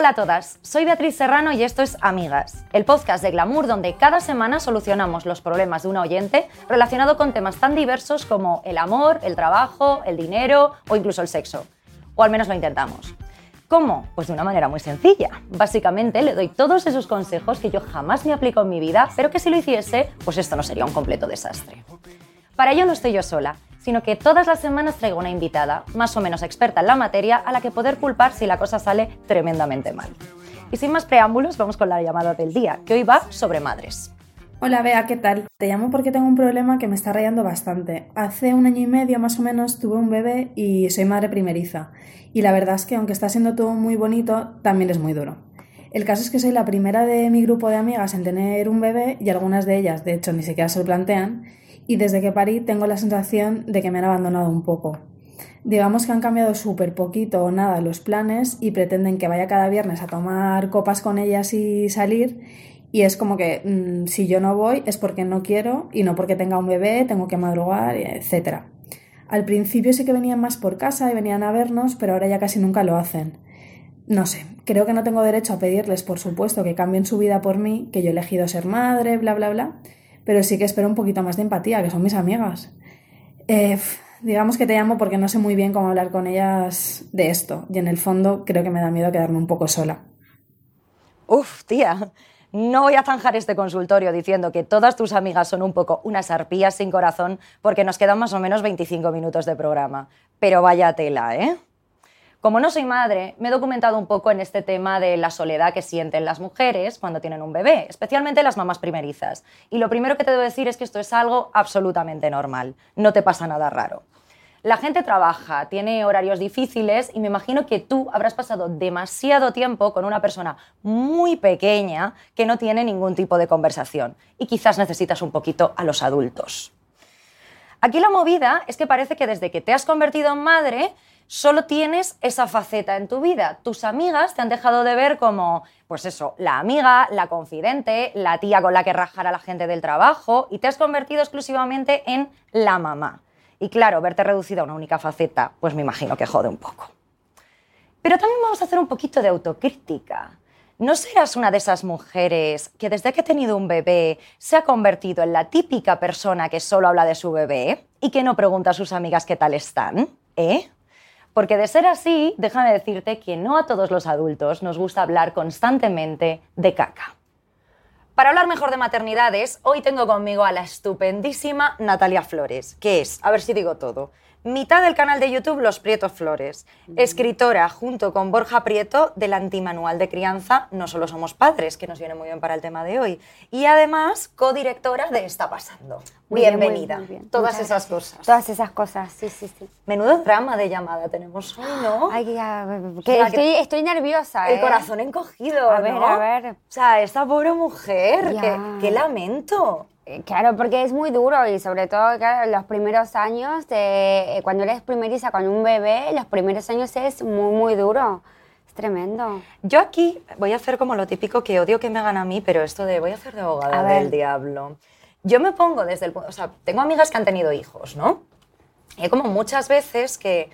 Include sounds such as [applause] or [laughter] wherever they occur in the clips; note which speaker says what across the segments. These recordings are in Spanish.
Speaker 1: Hola a todas, soy Beatriz Serrano y esto es Amigas, el podcast de Glamour donde cada semana solucionamos los problemas de una oyente relacionado con temas tan diversos como el amor, el trabajo, el dinero o incluso el sexo. O al menos lo intentamos. ¿Cómo? Pues de una manera muy sencilla. Básicamente le doy todos esos consejos que yo jamás me aplico en mi vida, pero que si lo hiciese, pues esto no sería un completo desastre. Para ello no estoy yo sola sino que todas las semanas traigo una invitada, más o menos experta en la materia, a la que poder culpar si la cosa sale tremendamente mal. Y sin más preámbulos, vamos con la llamada del día, que hoy va sobre madres.
Speaker 2: Hola Bea, ¿qué tal? Te llamo porque tengo un problema que me está rayando bastante. Hace un año y medio más o menos tuve un bebé y soy madre primeriza. Y la verdad es que aunque está siendo todo muy bonito, también es muy duro. El caso es que soy la primera de mi grupo de amigas en tener un bebé y algunas de ellas, de hecho, ni siquiera se lo plantean y desde que parí tengo la sensación de que me han abandonado un poco. Digamos que han cambiado súper poquito o nada los planes y pretenden que vaya cada viernes a tomar copas con ellas y salir y es como que mm, si yo no voy es porque no quiero y no porque tenga un bebé, tengo que madrugar, etc. Al principio sí que venían más por casa y venían a vernos, pero ahora ya casi nunca lo hacen. No sé, creo que no tengo derecho a pedirles, por supuesto, que cambien su vida por mí, que yo he elegido ser madre, bla, bla, bla, pero sí que espero un poquito más de empatía, que son mis amigas. Eh, digamos que te llamo porque no sé muy bien cómo hablar con ellas de esto y en el fondo creo que me da miedo quedarme un poco sola.
Speaker 1: Uf, tía, no voy a zanjar este consultorio diciendo que todas tus amigas son un poco unas arpías sin corazón porque nos quedan más o menos 25 minutos de programa. Pero vaya tela, ¿eh? Como no soy madre, me he documentado un poco en este tema de la soledad que sienten las mujeres cuando tienen un bebé, especialmente las mamás primerizas. Y lo primero que te debo decir es que esto es algo absolutamente normal, no te pasa nada raro. La gente trabaja, tiene horarios difíciles y me imagino que tú habrás pasado demasiado tiempo con una persona muy pequeña que no tiene ningún tipo de conversación y quizás necesitas un poquito a los adultos. Aquí la movida es que parece que desde que te has convertido en madre solo tienes esa faceta en tu vida. Tus amigas te han dejado de ver como, pues eso, la amiga, la confidente, la tía con la que rajar a la gente del trabajo y te has convertido exclusivamente en la mamá. Y claro, verte reducida a una única faceta, pues me imagino que jode un poco. Pero también vamos a hacer un poquito de autocrítica. ¿No serás una de esas mujeres que desde que ha tenido un bebé se ha convertido en la típica persona que solo habla de su bebé y que no pregunta a sus amigas qué tal están? ¿Eh? Porque de ser así, déjame decirte que no a todos los adultos nos gusta hablar constantemente de caca. Para hablar mejor de maternidades, hoy tengo conmigo a la estupendísima Natalia Flores, que es, a ver si digo todo, mitad del canal de YouTube Los Prietos Flores, escritora junto con Borja Prieto del antimanual de crianza No solo somos padres, que nos viene muy bien para el tema de hoy, y además codirectora de Está pasando. Bienvenida. Todas esas cosas.
Speaker 3: Todas esas cosas, sí, sí, sí.
Speaker 1: Menudo drama de llamada tenemos hoy, ¿no? [gasps]
Speaker 3: Ay, que estoy, estoy, nerviosa.
Speaker 1: El ¿eh? corazón encogido.
Speaker 3: A ver, a ver.
Speaker 1: O sea, esta pobre mujer, qué lamento.
Speaker 3: Eh, claro, porque es muy duro y sobre todo claro, los primeros años, de, eh, cuando eres primeriza con un bebé, los primeros años es muy, muy duro. Es tremendo.
Speaker 1: Yo aquí voy a hacer como lo típico que odio que me hagan a mí, pero esto de voy a hacer de abogada del diablo. Yo me pongo desde el... O sea, tengo amigas que han tenido hijos, ¿no? Y hay como muchas veces que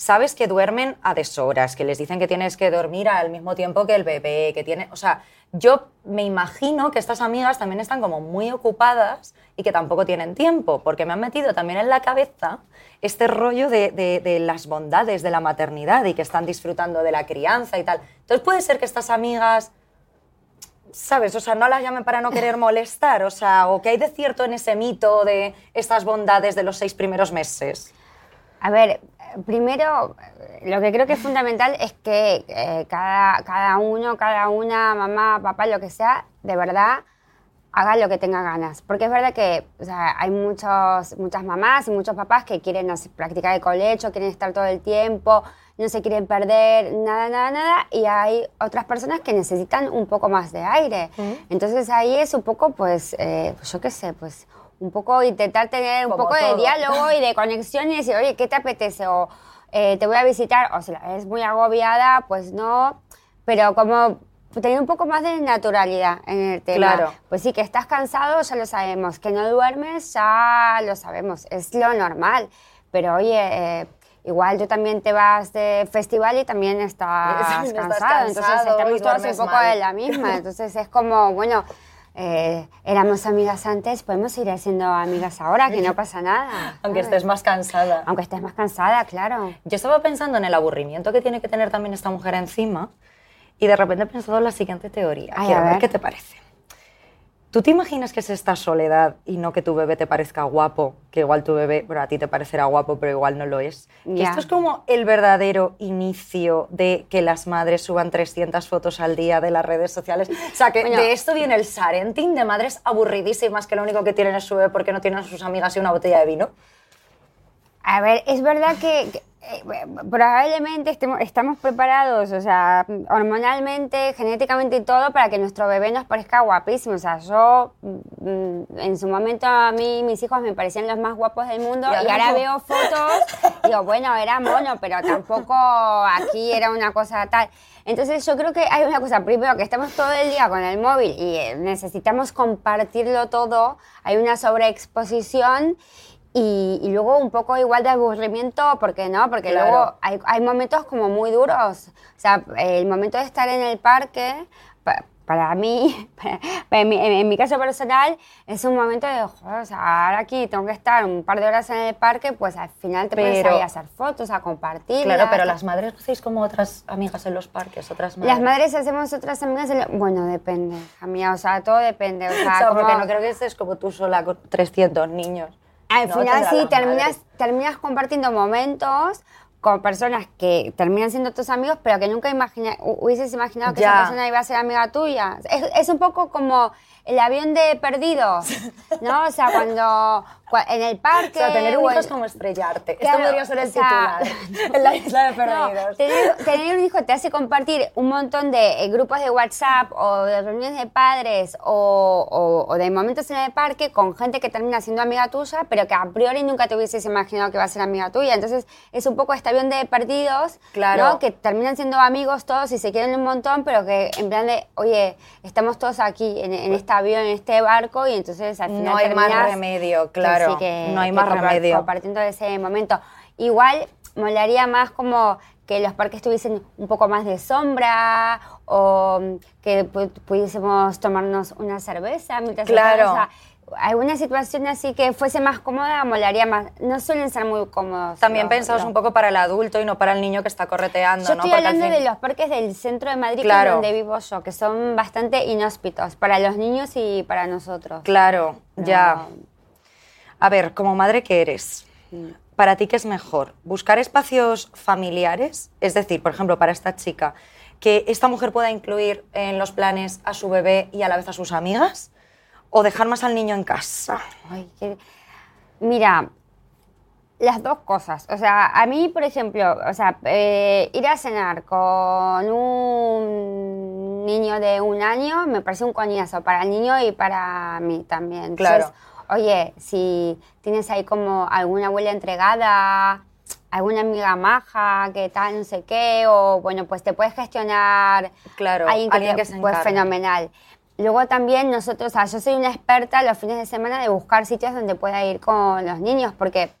Speaker 1: sabes que duermen a deshoras, que les dicen que tienes que dormir al mismo tiempo que el bebé, que tiene, o sea, yo me imagino que estas amigas también están como muy ocupadas y que tampoco tienen tiempo, porque me han metido también en la cabeza este rollo de, de, las bondades de la maternidad y que están disfrutando de la crianza y tal. Entonces puede ser que estas amigas, ¿sabes? O sea, no las llamen para no querer [laughs] molestar, o sea, o que hay de cierto en ese mito de estas bondades de los seis primeros meses.
Speaker 3: A ver, primero, lo que creo que es fundamental es que eh, cada, cada uno, cada una, mamá, papá, lo que sea, de verdad, haga lo que tenga ganas. Porque es verdad que o sea, hay muchos, muchas mamás y muchos papás que quieren practicar el colecho, quieren estar todo el tiempo, no se quieren perder, nada, nada, nada. Y hay otras personas que necesitan un poco más de aire. Entonces ahí es un poco, pues, eh, pues yo qué sé, pues un poco intentar tener un poco de diálogo y de conexión y decir, oye, ¿qué te apetece? O eh, te voy a visitar, o si es muy agobiada, pues no. Pero como tener un poco más de naturalidad en el tema. Claro. Pues sí, que estás cansado, ya lo sabemos. Que no duermes, ya lo sabemos. Es lo normal. Pero oye, eh, igual tú también te vas de festival y también [laughs] estás, cansado, Entonces estamos todos un poco de la misma. Entonces es como, bueno, eh, éramos amigas antes, podemos seguir siendo amigas ahora, que no pasa nada.
Speaker 1: Aunque estés más cansada.
Speaker 3: Aunque estés más cansada, claro.
Speaker 1: Yo estaba pensando en el aburrimiento que tiene que tener también esta mujer encima y de repente he pensado en la siguiente teoría. Quiero ver. qué te parece. ¿Tú te imaginas que es esta soledad y no que tu bebé te parezca guapo? Que igual tu bebé, bueno, a ti te parecerá guapo, pero igual no lo es. Que esto es como el verdadero inicio de que las madres suban 300 fotos al día de las redes sociales. O sea, que de esto viene el sarenting de madres aburridísimas que lo único que tienen es su bebé porque no tienen a sus amigas y una botella de vino.
Speaker 3: A ver, es verdad que eh, probablemente estemos, estamos preparados, o sea, hormonalmente, genéticamente y todo, para que nuestro bebé nos parezca guapísimo. O sea, yo, mm, en su momento, a mí, mis hijos me parecían los más guapos del mundo, y, ahora veo fotos, [laughs] digo, bueno, era mono, pero tampoco aquí era una cosa tal. Entonces, yo creo que hay una cosa, primero, que estamos todo el día con el móvil y eh, necesitamos compartirlo todo, hay una sobreexposición. Y, luego un poco igual de aburrimiento, porque no, porque luego hay, hay, momentos como muy duros. O sea, el momento de estar en el parque, para, mí, [laughs] en, mi, caso personal, es un momento de, joder, o sea, ahora aquí tengo que estar un par de horas en el parque, pues al final te puedes ir a hacer fotos, a compartir.
Speaker 1: Claro, pero las madres hacéis como otras amigas en los parques, otras madres.
Speaker 3: Las madres hacemos otras amigas en Bueno, depende, a mí, o sea, todo depende. O [laughs] sea,
Speaker 1: porque no creo que estés como tú sola con 300 niños.
Speaker 3: Al final sí, terminas, terminas compartiendo momentos con personas que terminan siendo tus amigos, pero que nunca imagina, hubieses imaginado que esa persona iba a ser amiga tuya. Es, es un poco como el avión de perdidos, [laughs] ¿no? O sea, cuando, en el parque... O
Speaker 1: sea, tener un hijo es como estrellarte. Esto podría ser el titular [laughs] en la isla de perdidos.
Speaker 3: tener, un hijo te hace compartir un montón de eh, grupos de WhatsApp o de reuniones de padres o, o, de momentos en el parque con gente que termina siendo amiga tuya, pero que a priori nunca te hubieses imaginado que va a ser amiga tuya. Entonces, es un poco este avión de perdidos, claro. ¿no? Que terminan siendo amigos todos y se quieren un montón, pero que en plan de, oye, estamos todos aquí en, en esta avión, en este barco, y entonces al final.
Speaker 1: No hay más remedio, claro. no hay más remedio.
Speaker 3: Compartiendo ese momento. Igual molaría más como que los parques tuviesen un poco más de sombra o que pudiésemos tomarnos una cerveza mientras
Speaker 1: claro
Speaker 3: alguna situación así que fuese más cómoda, molaría más. No suelen ser muy cómodos.
Speaker 1: También pensados un poco para el adulto y no para el niño que está correteando.
Speaker 3: Yo estoy hablando de los parques del centro de Madrid, donde vivo yo, que son bastante inhóspitos para los niños y para nosotros.
Speaker 1: Claro, ya. A ver, como madre que eres, ¿para ti qué es mejor? ¿Buscar espacios familiares? Es decir, por ejemplo, para esta chica, que esta mujer pueda incluir en los planes a su bebé y a la vez a sus amigas o dejar más al niño en casa?
Speaker 3: Mira, las dos cosas. O sea, a mí, por ejemplo, o sea, eh, ir a cenar con un niño de un año me parece un coñazo para el niño y para mí también.
Speaker 1: Claro.
Speaker 3: oye, si tienes ahí como alguna abuela entregada, alguna amiga maja, que tal, no sé qué, o bueno, pues te puedes gestionar
Speaker 1: claro,
Speaker 3: alguien que, es pues fenomenal. Luego también nosotros, o sea, yo soy una experta los fines de semana de buscar sitios donde pueda ir con los niños, porque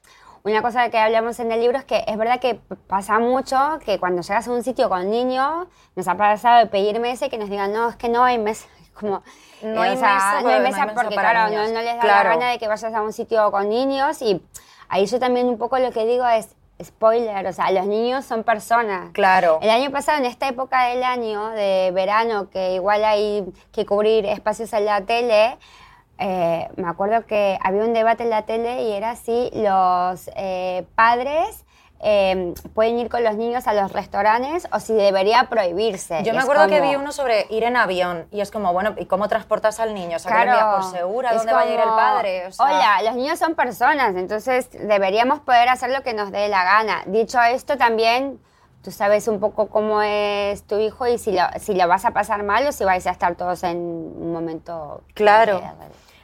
Speaker 3: una cosa que hablamos en el libro es que es verdad que pasa mucho que cuando llegas a un sitio con niños, nos ha pasado de pedir mesa que nos digan, no, es que no hay mesa. [laughs] Como,
Speaker 1: no, hay mesa,
Speaker 3: no hay mesa, porque, claro, no, les da la gana de que vayas a un sitio con niños. Y ahí yo también un poco lo que digo es, spoiler, o sea, los niños son personas.
Speaker 1: Claro.
Speaker 3: El año pasado, en esta época del año, de verano, que igual hay que cubrir espacios en la tele, eh, me acuerdo que había un debate en la tele y era si los eh, padres eh, pueden ir con los niños a los restaurantes o si debería prohibirse.
Speaker 1: Yo me acuerdo que
Speaker 3: como-
Speaker 1: vi uno sobre ir en avión y es como, bueno, ¿y cómo transportas al niño? O sea,
Speaker 3: Claro,
Speaker 1: por segura, ¿dónde va a ir el
Speaker 3: como,
Speaker 1: padre? O sea,
Speaker 3: Hola, los niños son personas, entonces deberíamos poder hacer lo que nos dé la gana. Dicho esto, también tú sabes un poco cómo es tu hijo y si lo, si lo vas a pasar mal o si vais a estar todos en un momento.
Speaker 1: Claro.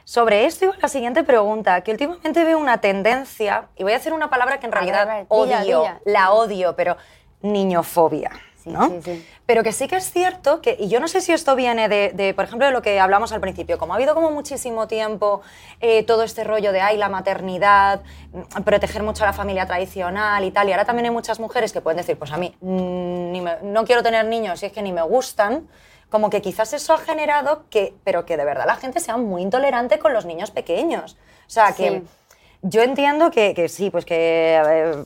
Speaker 1: Sobre esto iba la siguiente pregunta, que últimamente veo una tendencia, y voy a hacer una palabra que en
Speaker 3: ver,
Speaker 1: realidad
Speaker 3: ver,
Speaker 1: odio, la odio, pero niñofobia.
Speaker 3: Sí,
Speaker 1: ¿no?
Speaker 3: sí, sí.
Speaker 1: Pero que sí que es cierto que, y yo no sé si esto viene de, de, por ejemplo, de lo que hablamos al principio, como ha habido como muchísimo tiempo eh, todo este rollo de, ay, la maternidad, mm, proteger mucho a la familia tradicional y tal, y ahora también hay muchas mujeres que pueden decir, pues a mí mm, ni me- no quiero tener niños y es que ni me gustan, como que quizás eso ha generado que, pero que de verdad la gente sea muy intolerante con los niños pequeños. O sea, que yo entiendo que, que sí, pues que...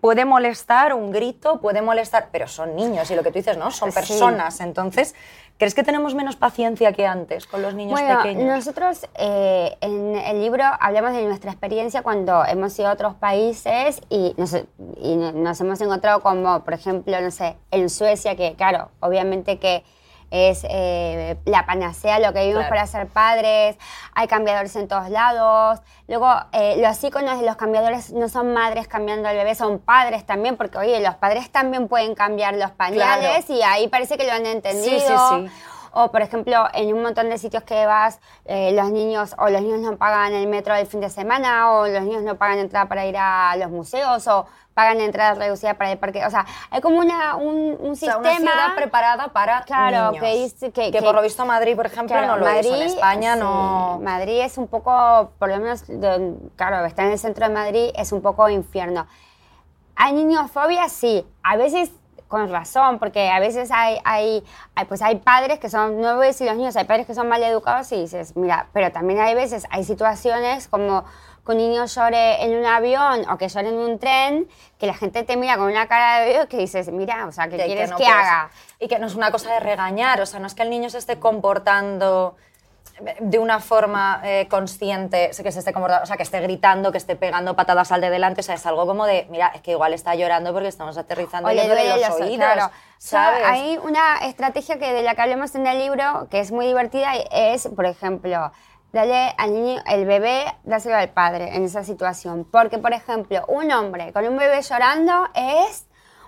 Speaker 1: puede molestar un grito, puede molestar, pero son niños y lo que tú dices, ¿no? Son
Speaker 3: Sí.
Speaker 1: personas. Entonces, ¿crees que tenemos menos paciencia que antes con los niños
Speaker 3: Bueno,
Speaker 1: pequeños?
Speaker 3: nosotros eh, en el libro hablamos de nuestra experiencia cuando hemos ido a otros países y nos, y no- nos hemos encontrado como, por ejemplo, no sé, en Suecia, que claro, obviamente que es eh, la panacea lo que vivimos
Speaker 1: Claro.
Speaker 3: para ser padres, hay cambiadores en todos lados. Luego, eh, los iconos de los cambiadores no son madres cambiando al bebé, son padres también, porque oye, los padres también pueden cambiar los pañales y ahí parece que lo han entendido.
Speaker 1: sí, sí.
Speaker 3: O, por ejemplo, en un montón de sitios que vas, eh, los niños o los niños no pagan el metro del fin de semana, o los niños no pagan entrada para ir a los museos, o pagan entrada reducida para el parque. O sea, hay como una, un, un
Speaker 1: O sea,
Speaker 3: sistema.
Speaker 1: una ciudad preparada para
Speaker 3: Claro,
Speaker 1: niños.
Speaker 3: que dice que- que-
Speaker 1: por lo visto Madrid, por ejemplo,
Speaker 3: Claro,
Speaker 1: no lo es. En España
Speaker 3: sí,
Speaker 1: no...
Speaker 3: Madrid es un poco, por lo menos, de- claro, está en el centro de Madrid, es un poco infierno. ¿Hay niñofobia? Sí. A veces con razón, porque a veces hay, hay, hay, pues hay padres que son, a decir los niños, hay padres que son mal educados y dices, mira, pero también hay veces, hay situaciones como que un niño llore en un avión o que llore en un tren, que la gente te mira con una cara de odio que dices, mira, o sea, ¿qué
Speaker 1: que- que
Speaker 3: quieres
Speaker 1: no
Speaker 3: que
Speaker 1: puedes-
Speaker 3: haga?
Speaker 1: Y que no es una cosa de regañar, o sea, no es que el niño se esté comportando de una forma eh, consciente, que se esté comportando, o sea, que esté gritando, que esté pegando patadas al de delante, o sea, es algo como de, mira, es que igual está llorando porque estamos aterrizando
Speaker 3: duele
Speaker 1: los oídos,
Speaker 3: claro.
Speaker 1: ¿sabes?
Speaker 3: O sea, hay una estrategia que de la que hablamos en el libro que es muy divertida es, por ejemplo, darle al niño, el bebé, dárselo al padre en esa situación. Porque, por ejemplo, un hombre con un bebé llorando es...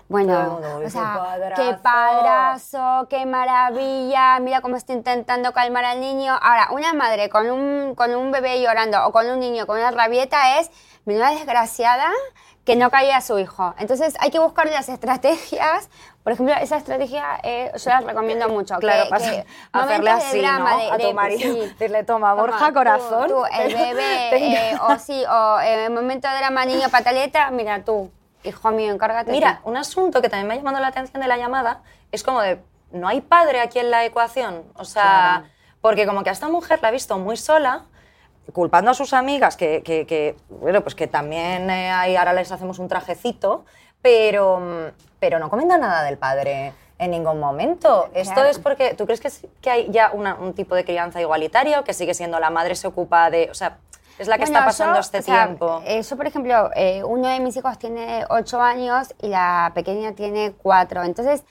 Speaker 3: Bueno,
Speaker 1: mundo, "Uy,
Speaker 3: o sea,
Speaker 1: padrazo".
Speaker 3: qué padrazo, qué maravilla, mira cómo está intentando calmar al niño. Ahora, una madre con un, con un bebé llorando o con un niño con una rabieta es menuda desgraciada que no caía a su hijo. Entonces hay que buscar las estrategias. Por ejemplo, esa estrategia eh, yo la recomiendo mucho.
Speaker 1: Claro,
Speaker 3: que,
Speaker 1: pasa-
Speaker 3: que [laughs]
Speaker 1: hacerle así,
Speaker 3: drama,
Speaker 1: ¿no?
Speaker 3: de-
Speaker 1: A tu
Speaker 3: de-
Speaker 1: marido,
Speaker 3: sí. [laughs]
Speaker 1: decirle, "Toma, Borja,
Speaker 3: tú-
Speaker 1: corazón".
Speaker 3: tú, el bebé, [laughs] eh, o sí, o eh, en momento de drama, niño pataleta, mira tú, hijo mío, encárgate.
Speaker 1: Mira,
Speaker 3: tú.
Speaker 1: un asunto que también me ha llamado la atención de la llamada es como de, no hay padre aquí en la ecuación. O sea,
Speaker 3: Claro.
Speaker 1: porque como que a esta mujer la ha visto muy sola, culpando a sus amigas, que, que- que, bueno, pues que también eh, ahí ahora les hacemos un trajecito, pero, pero no comenta nada del padre en ningún momento. Esto
Speaker 3: Claro.
Speaker 1: es porque, ¿tú crees que, que hay ya una- un tipo de crianza igualitaria o que sigue siendo la madre se ocupa de, o sea, es la que está
Speaker 3: Bueno,
Speaker 1: pasando
Speaker 3: yo,
Speaker 1: este
Speaker 3: o sea,
Speaker 1: tiempo?
Speaker 3: eh, yo, por ejemplo, eh, uno de mis hijos tiene ocho años y la pequeña tiene cuatro. Entonces,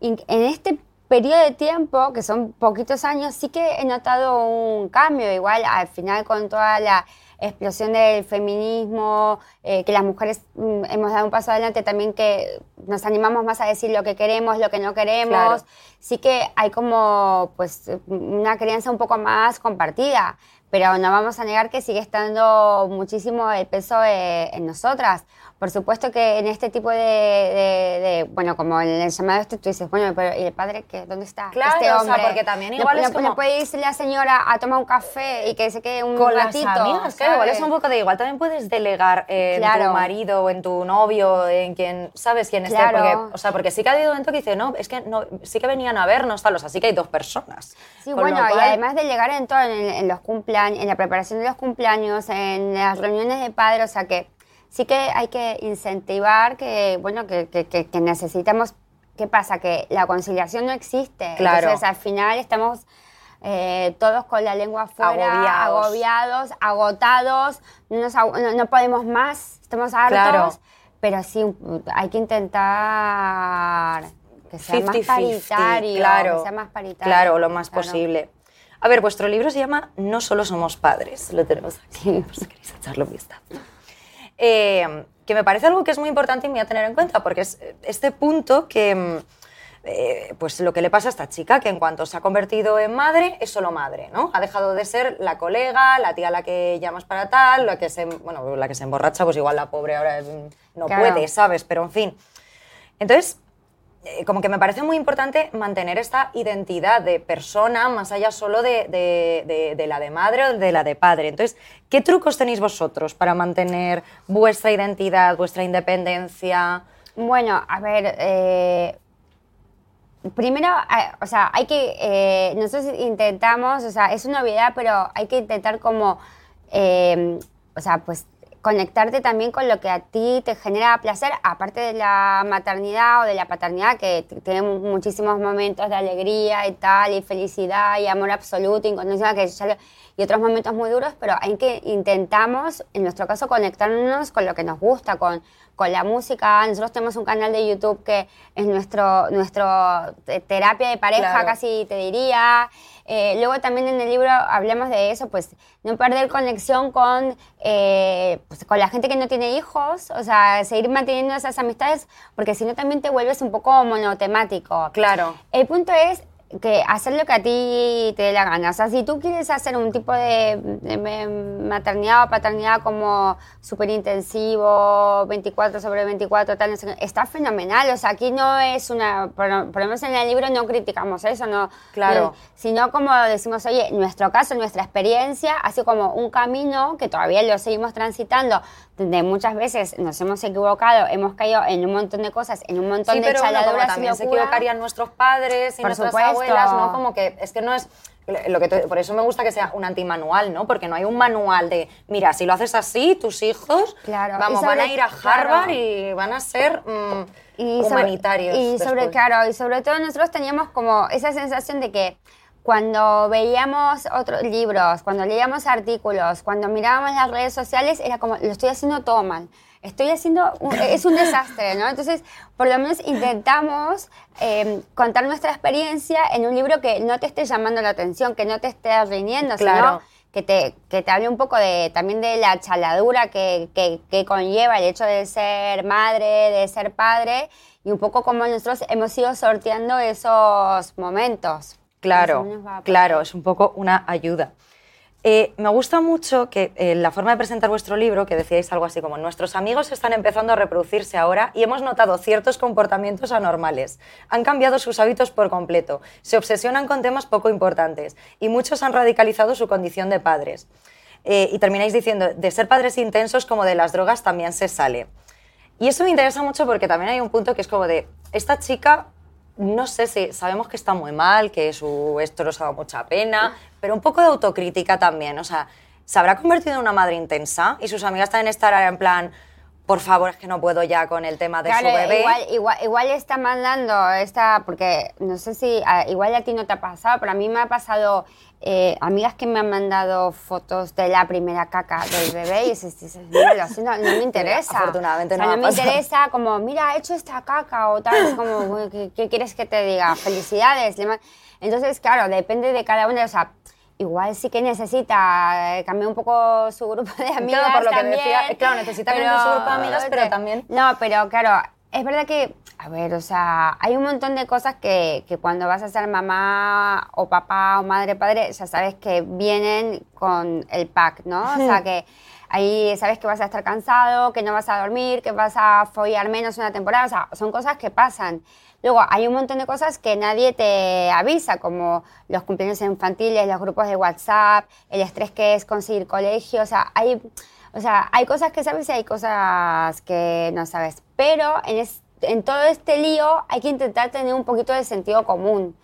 Speaker 3: in- en este periodo de tiempo, que son poquitos años, sí que he notado un cambio. Igual, al final, con toda la explosión del feminismo, eh, que las mujeres mm, hemos dado un paso adelante también que nos animamos más a decir lo que queremos, lo que no queremos.
Speaker 1: Claro.
Speaker 3: Sí que hay como pues una crianza un poco más compartida, pero no vamos a negar que sigue estando muchísimo el peso eh, en nosotras. Por supuesto que en este tipo de, de- de- bueno, como en el llamado este, tú dices, bueno, pero ¿y el padre qué? ¿Dónde está?
Speaker 1: Claro,
Speaker 3: este
Speaker 1: o sea,
Speaker 3: hombre?
Speaker 1: porque también igual
Speaker 3: no,
Speaker 1: es como-
Speaker 3: no puede irse la señora a tomar un café y que se quede un
Speaker 1: con
Speaker 3: ratito.
Speaker 1: las amigas, claro, igual es un poco de igual también puedes delegar en
Speaker 3: Claro.
Speaker 1: tu marido o en tu novio, en quien sabes quién esté,
Speaker 3: Claro.
Speaker 1: porque, o sea, porque sí que ha habido un momento que dice, no, es que no, sí que venían a vernos, tal, o sea, sí que hay dos personas.
Speaker 3: Sí,
Speaker 1: Con
Speaker 3: bueno,
Speaker 1: lo
Speaker 3: y
Speaker 1: cual-
Speaker 3: además de llegar en todo, en, en los cumpleaños, en la preparación de los cumpleaños, en las reuniones de padres, o sea que sí que hay que incentivar que, bueno, que, que- que- que necesitamos, ¿qué pasa? Que la conciliación no existe.
Speaker 1: Claro.
Speaker 3: Entonces al final estamos eh, todos con la lengua afuera,
Speaker 1: Agobiados.
Speaker 3: agobiados, agotados, no, nos no- no podemos más, estamos hartos.
Speaker 1: Claro.
Speaker 3: pero sí, hay que intentar que sea más
Speaker 1: 50-50,
Speaker 3: paritario,
Speaker 1: claro.
Speaker 3: que sea más paritario.
Speaker 1: Claro, lo más
Speaker 3: Claro.
Speaker 1: posible. A ver, vuestro libro se llama No solo somos padres. Lo tenemos aquí, por si queréis echarle un vistazo. Eh, que me parece algo que es muy importante y me voy a tener en cuenta, porque es este punto que, mm, eh, pues lo que le pasa a esta chica, que en cuanto se ha convertido en madre, es solo madre, ¿no? Ha dejado de ser la colega, la tía a la que llamas para tal, la que se, bueno, la que se emborracha, pues igual la pobre ahora mm, no
Speaker 3: Claro.
Speaker 1: puede, ¿sabes? Pero en fin. Entonces, como que me parece muy importante mantener esta identidad de persona más allá solo de, de- de- de la de madre o de la de padre. Entonces, ¿qué trucos tenéis vosotros para mantener vuestra identidad, vuestra independencia?
Speaker 3: Bueno, a ver, eh, primero, eh, o sea, hay que, eh, nosotros intentamos, o sea, es una novedad, pero hay que intentar como, eh, o sea, pues conectarte también con lo que a ti te genera placer, aparte de la maternidad o de la paternidad, que tenemos muchísimos momentos de alegría y tal, y felicidad y amor absoluto, incondicional, que ya lo- y otros momentos muy duros, pero hay que intentamos, en nuestro caso, conectarnos con lo que nos gusta, con, con la música. Nosotros tenemos un canal de YouTube que es nuestro, nuestro te- terapia de pareja,
Speaker 1: Claro.
Speaker 3: casi te diría. Eh, luego también en el libro hablamos de eso, pues no perder conexión con, eh, pues, con la gente que no tiene hijos, o sea, seguir manteniendo esas amistades, porque si no también te vuelves un poco monotemático.
Speaker 1: Claro.
Speaker 3: El punto es que hacer lo que a ti te dé la gana. O sea, si tú quieres hacer un tipo de, de maternidad o paternidad como súper intensivo, 24 sobre 24, tal, no sé está fenomenal. O sea, aquí no es una, por, por lo menos en el libro no criticamos eso, no.
Speaker 1: Claro.
Speaker 3: no, sino como decimos, oye, nuestro caso, nuestra experiencia, sido como un camino que todavía lo seguimos transitando, donde muchas veces nos hemos equivocado, hemos caído en un montón de cosas, en un montón
Speaker 1: Sí,
Speaker 3: de
Speaker 1: pero
Speaker 3: chaladuras
Speaker 1: también se equivocarían nuestros padres y
Speaker 3: Por
Speaker 1: nuestras
Speaker 3: supuesto.
Speaker 1: abuelas, ¿no? Como que es que no es... Lo que por eso me gusta que sea un antimanual, ¿no? Porque no hay un manual de, mira, si lo haces así, tus hijos,
Speaker 3: Claro,
Speaker 1: vamos, van a ir a
Speaker 3: claro.
Speaker 1: Harvard y van a ser mm,
Speaker 3: y sobre-
Speaker 1: humanitarios.
Speaker 3: y sobre,
Speaker 1: después.
Speaker 3: claro, y sobre todo nosotros teníamos como esa sensación de que cuando veíamos otros libros, cuando leíamos artículos, cuando mirábamos las redes sociales, era como, lo estoy haciendo todo mal. Estoy haciendo, un- [laughs] es un desastre, ¿no? Entonces, por lo menos intentamos eh, contar nuestra experiencia en un libro que no te esté llamando la atención, que no te esté riñendo,
Speaker 1: Claro.
Speaker 3: sino que te, que te hable un poco de, también de la chaladura que, que, que conlleva el hecho de ser madre, de ser padre, y un poco como nosotros hemos ido sorteando esos momentos.
Speaker 1: Claro, claro, es un poco una ayuda. Eh, me gusta mucho que eh, la forma de presentar vuestro libro, que decíais algo así como, nuestros amigos están empezando a reproducirse ahora y hemos notado ciertos comportamientos anormales. Han cambiado sus hábitos por completo, se obsesionan con temas poco importantes y muchos han radicalizado su condición de padres. Eh, y termináis diciendo, de ser padres intensos como de las drogas también se sale. Y eso me interesa mucho porque también hay un punto que es como de, esta chica, no sé si sabemos que está muy mal, que su esto nos ha dado mucha pena, pero un poco de autocrítica también. O sea, ¿se habrá convertido en una madre intensa? Y sus amigas también estarán en plan, por favor, es que no puedo ya con el tema de
Speaker 3: Claro,
Speaker 1: su bebé.
Speaker 3: Igual, igual, igual está mandando esta, porque no sé si a- igual a ti no te ha pasado, pero a mí me ha pasado eh, amigas que me han mandado fotos de la primera caca del bebé y dices, siento, no me [laughs] interesa.
Speaker 1: Afortunadamente
Speaker 3: O sea,
Speaker 1: no me
Speaker 3: no
Speaker 1: ha
Speaker 3: me
Speaker 1: pasado.
Speaker 3: interesa como, mira, he hecho esta caca o tal, es como, "Uy, ¿qué, qué quieres que te diga? Felicidades. Entonces, claro, depende de cada uno, o sea, igual sí que necesita eh, cambiar un poco su grupo de amigas
Speaker 1: por lo que
Speaker 3: también,
Speaker 1: decía, claro, necesita cambiar su grupo de amigas, pero también-
Speaker 3: No, pero claro, es verdad que, a ver, o sea, hay un montón de cosas que, que cuando vas a ser mamá o papá o madre, padre, ya sabes que vienen con el pack, ¿no? O sea, [laughs] que ahí sabes que vas a estar cansado, que no vas a dormir, que vas a follar menos una temporada, o sea, son cosas que pasan. Luego, hay un montón de cosas que nadie te avisa, como los cumpleaños infantiles, los grupos de WhatsApp, el estrés que es conseguir colegio, o sea, hay, o sea, hay cosas que sabes y hay cosas que no sabes. Pero en, es- en todo este lío hay que intentar tener un poquito de sentido común.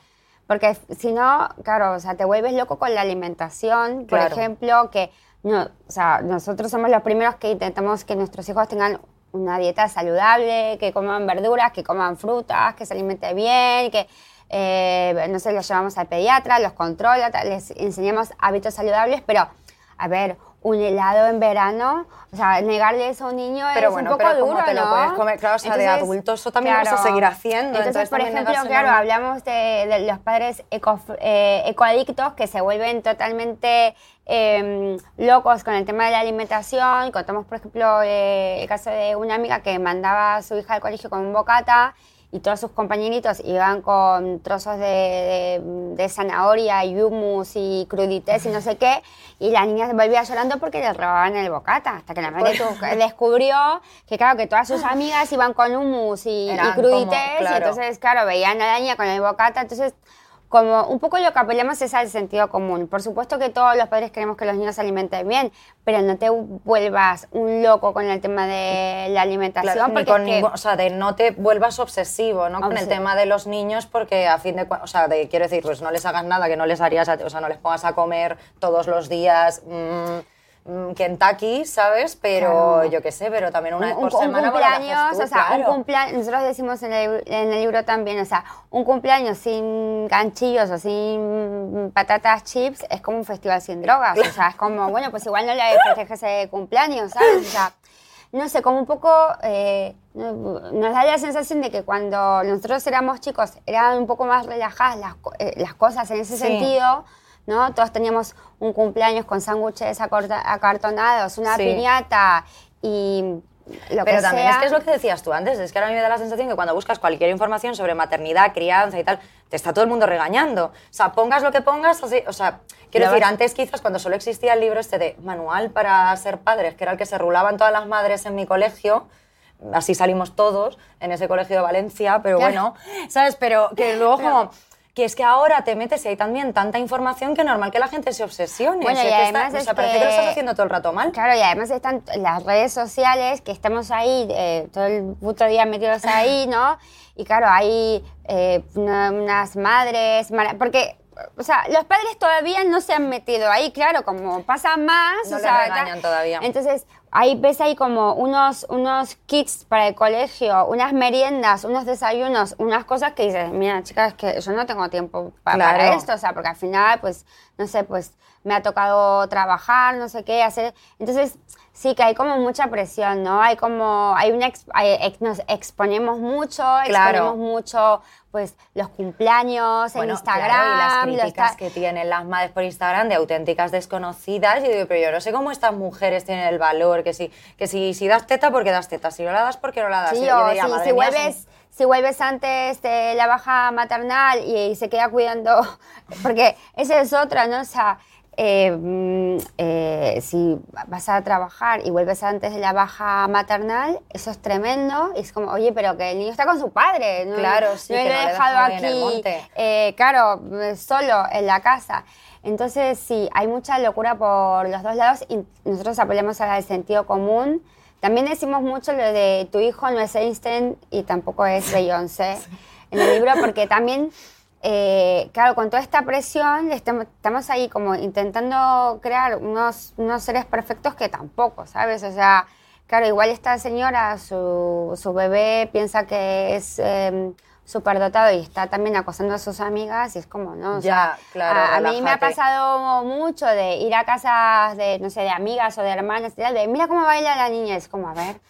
Speaker 3: Porque si no, claro, o sea, te vuelves loco con la alimentación, por
Speaker 1: Claro.
Speaker 3: ejemplo, que no, o sea, nosotros somos los primeros que intentamos que nuestros hijos tengan una dieta saludable, que coman verduras, que coman frutas, que se alimenten bien, que, eh, no sé, los llevamos al pediatra, los controla, les enseñamos hábitos saludables, pero, a ver, un helado en verano, o sea, negarle eso a un niño
Speaker 1: pero
Speaker 3: es
Speaker 1: bueno,
Speaker 3: un poco
Speaker 1: pero
Speaker 3: duro,
Speaker 1: como te
Speaker 3: ¿no?
Speaker 1: lo puedes comer, claro, o sea, de
Speaker 3: Entonces,
Speaker 1: adulto eso también vas a seguir haciendo,
Speaker 3: Entonces,
Speaker 1: entonces
Speaker 3: por ejemplo, claro, hablamos de, de los padres eco, eh, ecoadictos que se vuelven totalmente eh, locos con el tema de la alimentación. Contamos, por ejemplo, eh, el caso de una amiga que mandaba a su hija al colegio con un bocata y todos sus compañeritos iban con trozos de, de- de zanahoria y hummus y crudités y no sé qué, y la niña se volvía llorando porque le robaban el bocata, hasta que la madre tu- descubrió que claro, que todas sus amigas iban con hummus y, y crudités, y entonces, claro, veían a la niña con el bocata, entonces como un poco lo que apelamos es al sentido común. Por supuesto que todos los padres queremos que los niños se alimenten bien, pero no te vuelvas un loco con el tema de la alimentación.
Speaker 1: Claro,
Speaker 3: porque
Speaker 1: con
Speaker 3: es que-
Speaker 1: ningún- o sea, de no te vuelvas obsesivo, ¿no? Con el tema de los niños, porque a fin de cuentas, o sea, de- quiero decir, pues no les hagas nada que no les harías, a- o sea, no les pongas a comer todos los días mm, Kentucky, ¿sabes? Pero
Speaker 3: Claro.
Speaker 1: yo qué sé, pero también una
Speaker 3: un,
Speaker 1: vez
Speaker 3: un-
Speaker 1: por
Speaker 3: un
Speaker 1: semana. haces
Speaker 3: cumpleaños,
Speaker 1: tú,
Speaker 3: o sea, un
Speaker 1: claro.
Speaker 3: cumpleaños, nosotros decimos en el, en el libro también, o sea, un cumpleaños sin ganchillos o sin patatas chips es como un festival sin drogas, o sea, es como, [laughs] bueno, pues igual no le festejes ese cumpleaños, ¿sabes? O sea, no sé, como un poco eh, no- nos da la sensación de que cuando nosotros éramos chicos eran un poco más relajadas las, eh, las cosas en ese
Speaker 1: Sí.
Speaker 3: sentido, ¿no? Todos teníamos un cumpleaños con sándwiches acartonados, una
Speaker 1: Sí.
Speaker 3: piñata y lo
Speaker 1: Pero
Speaker 3: que
Speaker 1: también
Speaker 3: sea.
Speaker 1: es que es lo que decías tú antes, es que ahora a mí me da la sensación que cuando buscas cualquier información sobre maternidad, crianza y tal, te está todo el mundo regañando. O sea, pongas lo que pongas, así, o sea, quiero decir,
Speaker 3: vas-
Speaker 1: antes quizás cuando solo existía el libro este de manual para ser padres, que era el que se rulaban todas las madres en mi colegio, así salimos todos en ese colegio de Valencia, pero
Speaker 3: Claro.
Speaker 1: bueno, ¿sabes? Pero que luego como... Que es que ahora te metes y hay también tanta información que normal que la gente se obsesione.
Speaker 3: Bueno, y
Speaker 1: es que está-
Speaker 3: además
Speaker 1: o sea,
Speaker 3: es
Speaker 1: parece que lo
Speaker 3: que-
Speaker 1: estás haciendo todo el rato mal.
Speaker 3: Claro, y además están las redes sociales, que estamos ahí eh, todo el puto día metidos ahí, [laughs] ¿no? Y claro, hay eh, una- unas madres, porque, o sea, los padres todavía no se han metido ahí, claro, como pasa más.
Speaker 1: No
Speaker 3: o sea,
Speaker 1: regañan todavía.
Speaker 3: Entonces, ahí ves ahí como unos, unos kits para el colegio, unas meriendas, unos desayunos, unas cosas que dices, mira, chicas, que yo no tengo tiempo pa- para,
Speaker 1: Claro.
Speaker 3: esto, o sea, porque al final, pues, no sé, pues me ha tocado trabajar, no sé qué, hacer. Entonces, sí que hay como mucha presión, ¿no? Hay como, hay una, ex- hay- ex- nos exponemos mucho,
Speaker 1: Claro.
Speaker 3: exponemos mucho, pues, los cumpleaños en Instagram.
Speaker 1: claro, y las críticas que tienen las madres por Instagram de auténticas desconocidas. Y digo, pero yo no sé cómo estas mujeres tienen el valor, que si, que si, si das teta, porque das teta, si no la das, porque no la das.
Speaker 3: Sí,
Speaker 1: Y yo diría,
Speaker 3: si,
Speaker 1: mía,
Speaker 3: vuelves, si vuelves antes de la baja maternal y, se queda cuidando, [laughs] porque esa es otra, ¿no? O sea, eh, mm, eh, si vas a trabajar y vuelves antes de la baja maternal, eso es tremendo. Y es como, oye, pero que el niño está con su padre. ¿no?
Speaker 1: Claro, sí,
Speaker 3: no
Speaker 1: que
Speaker 3: lo he dejado
Speaker 1: dejan en el
Speaker 3: aquí,
Speaker 1: monte.
Speaker 3: eh, claro, eh, solo en la casa. Entonces, sí, hay mucha locura por los dos lados y nosotros apoyamos al sentido común. También decimos mucho lo de tu hijo no es Einstein y tampoco es [laughs] Beyoncé en el libro, porque también, eh, claro, con toda esta presión, estamos, estamos ahí como intentando crear unos, unos seres perfectos que tampoco, ¿sabes? O sea, claro, igual esta señora, su, su bebé piensa que es... eh, superdotado y está también acosando a sus amigas y es como, ¿no? O
Speaker 1: Ya,
Speaker 3: sea,
Speaker 1: claro,
Speaker 3: A, a mí me ha pasado mucho de ir a casas de, no sé, de amigas o de hermanas y tal, de mira cómo baila la niña. Es como, a ver,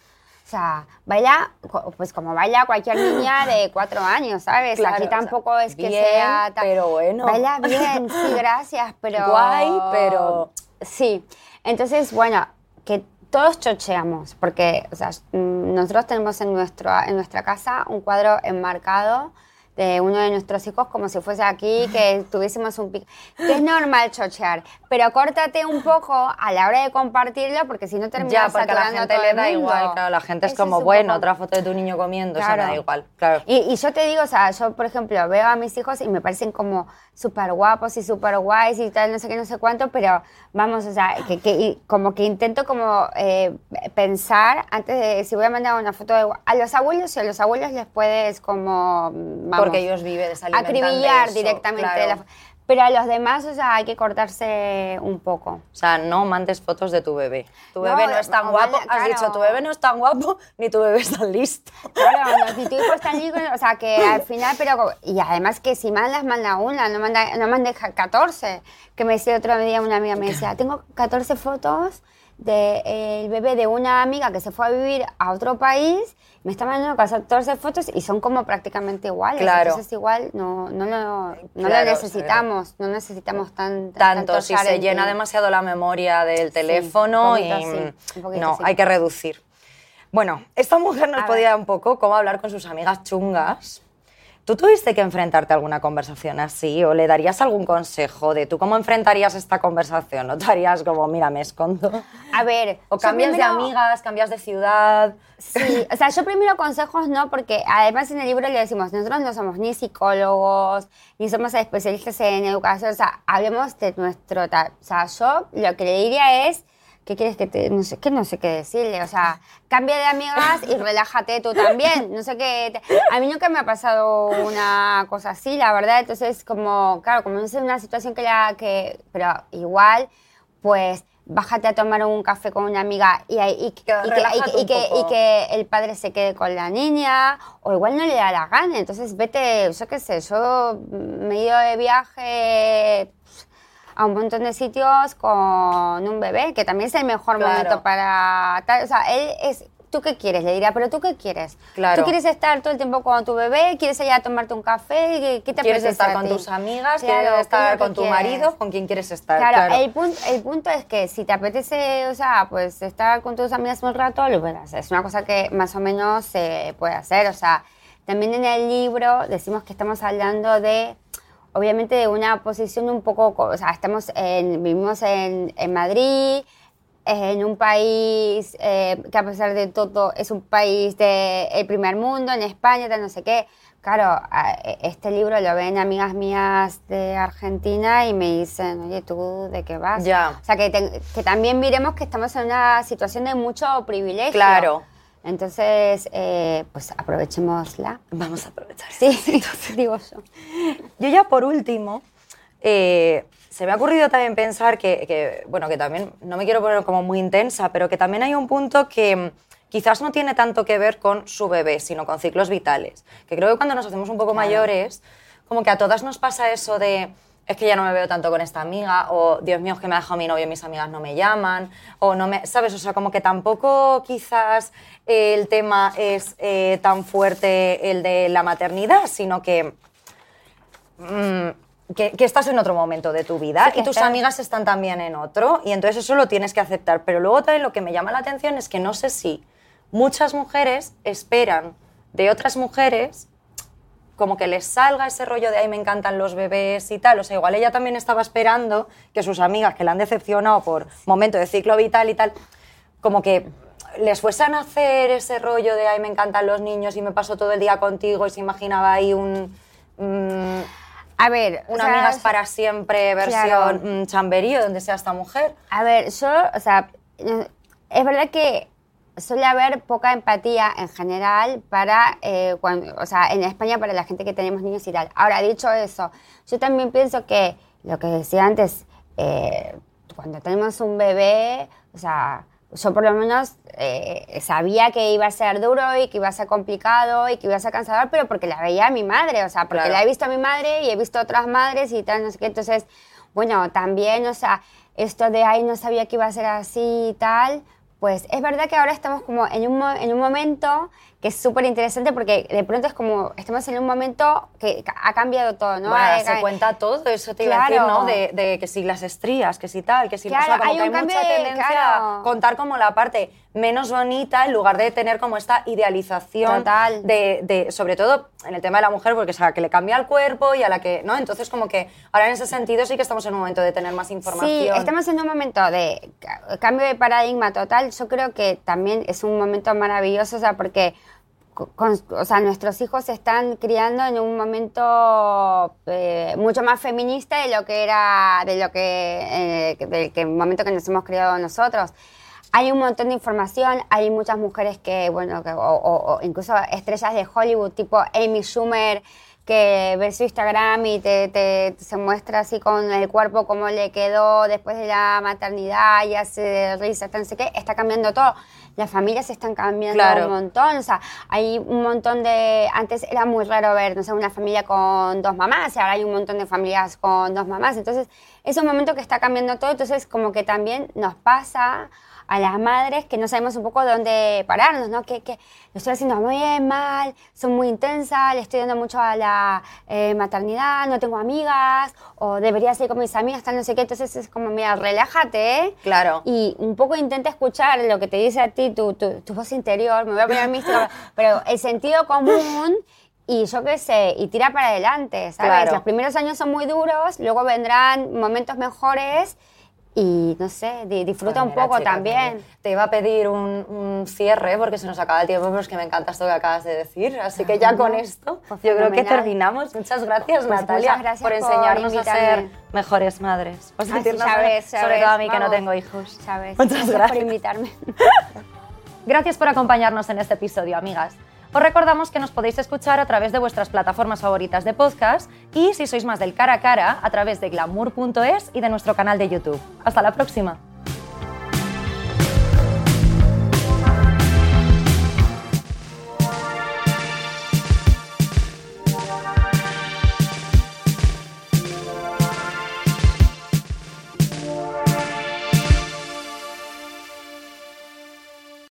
Speaker 3: o sea, baila, pues como baila cualquier niña de [laughs] cuatro años, ¿sabes?
Speaker 1: Claro,
Speaker 3: Aquí
Speaker 1: o sea,
Speaker 3: tampoco es que
Speaker 1: bien,
Speaker 3: sea... ta-
Speaker 1: pero bueno.
Speaker 3: Baila [laughs] bien, sí, gracias, pero...
Speaker 1: Guay, pero-
Speaker 3: Sí, entonces, bueno, que todos chocheamos, porque o sea, nosotros tenemos en, nuestro, en nuestra casa un cuadro enmarcado de uno de nuestros hijos como si fuese aquí, que tuviésemos un pic. Que es normal chochear, pero córtate un poco a la hora de compartirlo, porque si no terminas
Speaker 1: Ya, porque a la
Speaker 3: saturando
Speaker 1: gente
Speaker 3: todo
Speaker 1: le da
Speaker 3: mundo.
Speaker 1: igual, claro, la gente es como, bueno,
Speaker 3: poco-
Speaker 1: otra foto de tu niño comiendo, eso
Speaker 3: Claro.
Speaker 1: me da igual, claro.
Speaker 3: y, y yo te digo, o sea, yo, por ejemplo, veo a mis hijos y me parecen como súper guapos y súper guays y tal, no sé qué, no sé cuánto, pero vamos, o sea, que, que- como que intento como eh, pensar antes de si voy a mandar una foto de... A los abuelos, y a los abuelos les puedes como... Vamos,
Speaker 1: Porque ellos viven de alimentación de
Speaker 3: acribillar
Speaker 1: eso,
Speaker 3: directamente.
Speaker 1: claro.
Speaker 3: la- Pero a los demás, o sea, hay que cortarse un poco.
Speaker 1: O sea, no mandes fotos de tu bebé. Tu
Speaker 3: No,
Speaker 1: bebé no es tan
Speaker 3: o
Speaker 1: guapo.
Speaker 3: manda-
Speaker 1: Has
Speaker 3: claro.
Speaker 1: dicho, tu bebé no es tan guapo, ni tu bebé es tan listo.
Speaker 3: Claro, no, si tu hijo está allí, o sea, que al final, pero, y además que si mandas, manda una, no, manda, no mandes ja- 14. Que me decía otro día una amiga, me decía, tengo 14 fotos del bebé de una amiga que se fue a vivir a otro país, me está mandando 14 fotos y son como prácticamente iguales.
Speaker 1: Claro.
Speaker 3: Entonces igual no, no, lo, no
Speaker 1: Claro,
Speaker 3: lo necesitamos, no necesitamos tan,
Speaker 1: Tanto, si se llena demasiado la memoria del teléfono y
Speaker 3: sí, poquito
Speaker 1: no,
Speaker 3: sí.
Speaker 1: hay que reducir. Bueno, esta mujer nos
Speaker 3: A
Speaker 1: podía un poco cómo hablar con sus amigas chungas. ¿Tú tuviste que enfrentarte a alguna conversación así o le darías algún consejo de tú cómo enfrentarías esta conversación? ¿No te harías como, mira, me escondo?
Speaker 3: A ver,
Speaker 1: O cambias de amigas, cambias de ciudad.
Speaker 3: Sí, o sea, yo primero consejos no, porque además en el libro le decimos, nosotros no somos ni psicólogos, ni somos especialistas en educación, o sea, hablemos de nuestro. O sea, yo lo que le diría es, ¿qué quieres que te.? No sé, que no sé qué decirle, o sea, cambia de amigas y relájate tú también. No sé qué. te- A mí nunca me ha pasado una cosa así, la verdad, entonces, como, claro, como no es una situación que la. que Pero igual, pues bájate a tomar un café con una amiga y, y, que- y que, y que- que el padre se quede con la niña, o igual no le da la gana, entonces vete, yo qué sé, yo me he ido de viaje a un montón de sitios con un bebé, que también es el mejor
Speaker 1: Claro.
Speaker 3: momento para tal, o sea, él es... ¿Tú qué quieres? Le diría, ¿pero tú qué quieres?
Speaker 1: Claro.
Speaker 3: ¿Tú quieres estar todo el tiempo con tu bebé? ¿Quieres ir a tomarte un café? ¿Qué- ¿Qué te
Speaker 1: ¿Quieres
Speaker 3: apetece
Speaker 1: estar con tus amigas?
Speaker 3: Claro,
Speaker 1: ¿Quieres
Speaker 3: ¿qué es
Speaker 1: estar con tu
Speaker 3: quieres?
Speaker 1: marido? ¿Con quién quieres estar?
Speaker 3: Claro, El, punto, el punto es que si te apetece, o sea, pues estar con tus amigas un rato, lo puedes hacer. Es una cosa que más o menos se puede hacer. O sea, también en el libro decimos que estamos hablando de, obviamente, de una posición un poco, co- o sea, estamos en, vivimos en, en Madrid, en un país eh, que a pesar de todo es un país del primer mundo, en España, tal, no sé qué. Claro, e- este libro lo ven amigas mías de Argentina y me dicen, oye, ¿tú de qué vas?
Speaker 1: Ya.
Speaker 3: O sea, que, te- que también miremos que estamos en una situación de mucho privilegio.
Speaker 1: Claro.
Speaker 3: Entonces, eh, pues aprovechémosla.
Speaker 1: Vamos a aprovechar.
Speaker 3: Sí, [laughs] digo yo.
Speaker 1: Yo ya por último, eh, se me ha ocurrido también pensar que, que, bueno, que también, no me quiero poner como muy intensa, pero que también hay un punto que mm, quizás no tiene tanto que ver con su bebé, sino con ciclos vitales. Que creo que cuando nos hacemos un poco mayores, como que a todas nos pasa eso de, es que ya no me veo tanto con esta amiga, o Dios mío, es que me ha dejado mi novio y mis amigas no me llaman, o no me, ¿sabes? O sea, como que tampoco quizás el tema es eh, tan fuerte el de la maternidad, sino que mm, que, que estás en otro momento de tu vida
Speaker 3: Sí,
Speaker 1: y tus amigas están también en otro y entonces eso lo tienes que aceptar. Pero luego también lo que me llama la atención es que no sé si muchas mujeres esperan de otras mujeres como que les salga ese rollo de ay me encantan los bebés y tal. O sea, igual ella también estaba esperando que sus amigas que la han decepcionado por momento de ciclo vital y tal, como que les fuesen a hacer ese rollo de ay me encantan los niños y me paso todo el día contigo y se imaginaba ahí un... mm,
Speaker 3: A ver, o
Speaker 1: una
Speaker 3: sea,
Speaker 1: amigas para siempre versión
Speaker 3: Claro.
Speaker 1: mm, chamberío, donde sea esta mujer.
Speaker 3: A ver, yo, o sea, es verdad que suele haber poca empatía en general para, eh, cuando, o sea, en España para la gente que tenemos niños y tal. Ahora, dicho eso, yo también pienso que lo que decía antes, eh, cuando tenemos un bebé, o sea, yo por lo menos eh, sabía que iba a ser duro y que iba a ser complicado y que iba a ser cansador, pero porque la veía a mi madre, o sea, porque
Speaker 1: Claro.
Speaker 3: la he visto a mi madre y he visto a otras madres y tal, no sé qué. Entonces, bueno, también, o sea, esto de ahí no sabía que iba a ser así y tal, pues es verdad que ahora estamos como en un, en un momento que es súper interesante porque de pronto es como, estamos en un momento que ha cambiado todo, ¿no?
Speaker 1: Bueno, se cuenta todo, eso te iba a decir,
Speaker 3: Claro.
Speaker 1: ¿no? De, de que si las estrías, que si tal, que si...
Speaker 3: Claro,
Speaker 1: o sea, como
Speaker 3: hay
Speaker 1: que hay mucha
Speaker 3: de-
Speaker 1: tendencia
Speaker 3: claro.
Speaker 1: a contar como la parte menos bonita en lugar de tener como esta idealización
Speaker 3: Total.
Speaker 1: De, de- sobre todo en el tema de la mujer, porque es a la que le cambia el cuerpo y a la que, ¿no? Entonces como que ahora en ese sentido sí que estamos en un momento de tener más información.
Speaker 3: Sí, estamos en un momento de ca- cambio de paradigma total. Yo creo que también es un momento maravilloso, o sea, porque o sea, nuestros hijos se están criando en un momento eh, mucho más feminista de lo que era, de lo que, eh, del momento que nos hemos criado nosotros. Hay un montón de información, hay muchas mujeres que, bueno, que- o, o- o incluso estrellas de Hollywood, tipo Amy Schumer, que ver su Instagram y te, te- se muestra así con el cuerpo cómo le quedó después de la maternidad y hace risas, no sé qué, está cambiando todo. Las familias están cambiando
Speaker 1: Claro.
Speaker 3: un montón, o sea, hay un montón de... Antes era muy raro ver, no sé, una familia con dos mamás y ahora hay un montón de familias con dos mamás, entonces es un momento que está cambiando todo, entonces como que también nos pasa a las madres que no sabemos un poco dónde pararnos, ¿no? Que, que lo estoy haciendo muy bien, mal, son muy intensas, le estoy dando mucho a la eh, maternidad, no tengo amigas, o debería ser con mis amigas, tal, no sé qué. Entonces es como, mira, relájate, ¿eh?
Speaker 1: Claro.
Speaker 3: Y un poco intenta escuchar lo que te dice a ti, tu, tu, tu voz interior, me voy a poner mística, [laughs] pero el sentido común y yo qué sé, y tira para adelante, ¿sabes?
Speaker 1: Claro.
Speaker 3: Los primeros años son muy duros, luego vendrán momentos mejores y, no sé, di- disfruta un poco también.
Speaker 1: Te iba a pedir un, un cierre porque se nos acaba el tiempo, pero es que me encanta esto que acabas de decir. Así que ya con esto,
Speaker 3: Pues
Speaker 1: yo creo que terminamos. Muchas gracias,
Speaker 3: Pues
Speaker 1: Natalia,
Speaker 3: muchas gracias
Speaker 1: por
Speaker 3: por
Speaker 1: enseñarnos a ser mejores madres. Por sentirnos sobre todo a mí que no tengo hijos.
Speaker 3: ¿Sabes?
Speaker 1: Muchas
Speaker 3: Gracias
Speaker 1: gracias.
Speaker 3: por invitarme. [laughs]
Speaker 1: Gracias por acompañarnos en este episodio, amigas. Os recordamos que nos podéis escuchar a través de vuestras plataformas favoritas de podcast y, si sois más del cara a cara, a través de glamour.es y de nuestro canal de YouTube. Hasta la próxima.